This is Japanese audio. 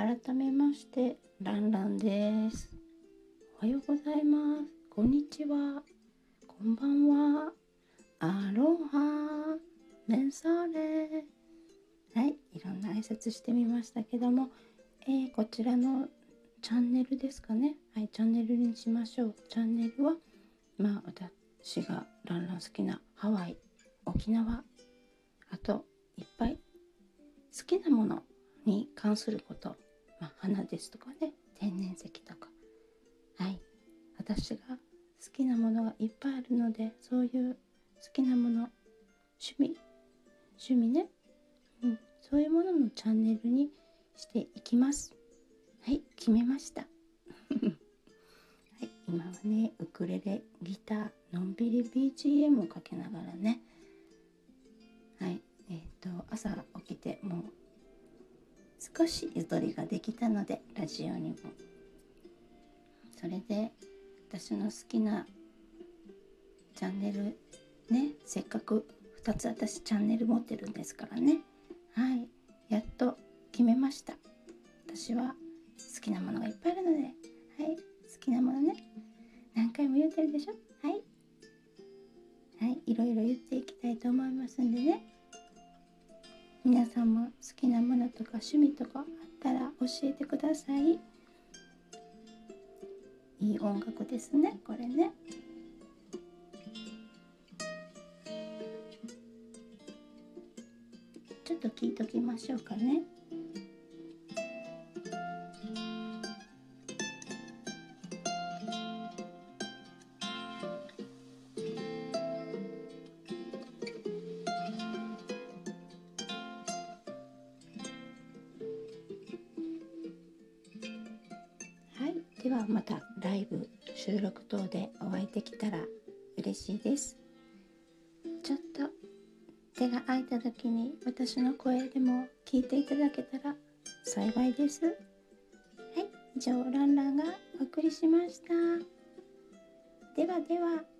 改めましてランランです。おはようございます。こんにちは。こんばんは。アロハ。メンソーレ。はい。いろんな挨拶してみましたけども、えー、こちらのチャンネルですかね。はい。チャンネルにしましょう。チャンネルはまあ私がランラン好きなハワイ沖縄。あといっぱい好きなものに関すること、まあ、花ですとかね天然石とか。はい。私が好きなものがいっぱいあるのでそういう好きなもの趣味趣味ね、うん、そういうもののチャンネルにしていきます。はい。決めました。はい。今はねウクレレギターのんびり BGM をかけながらね。はい。えっ、ー、と朝起きてもう少しゆとりができたのでラジオにも。それで私の好きなチャンネルねせっかく2つ私チャンネル持ってるんですからね。はいやっと決めました。私は好きなものがいっぱいあるので。はい好きなものね。何回も言うてるでしょ。はい。はいいろいろ言っていきたいと思いますんでね。皆さんも好きなものとか趣味とかあったら教えてください。いい音楽ですねこれね。ちょっと聞いときましょうかね。ではまたライブ収録等でお会いできたら嬉しいです。ちょっと手が空いた時に私の声でも聞いていただけたら幸いです。はい以上ランランがお送りしました。ではでは。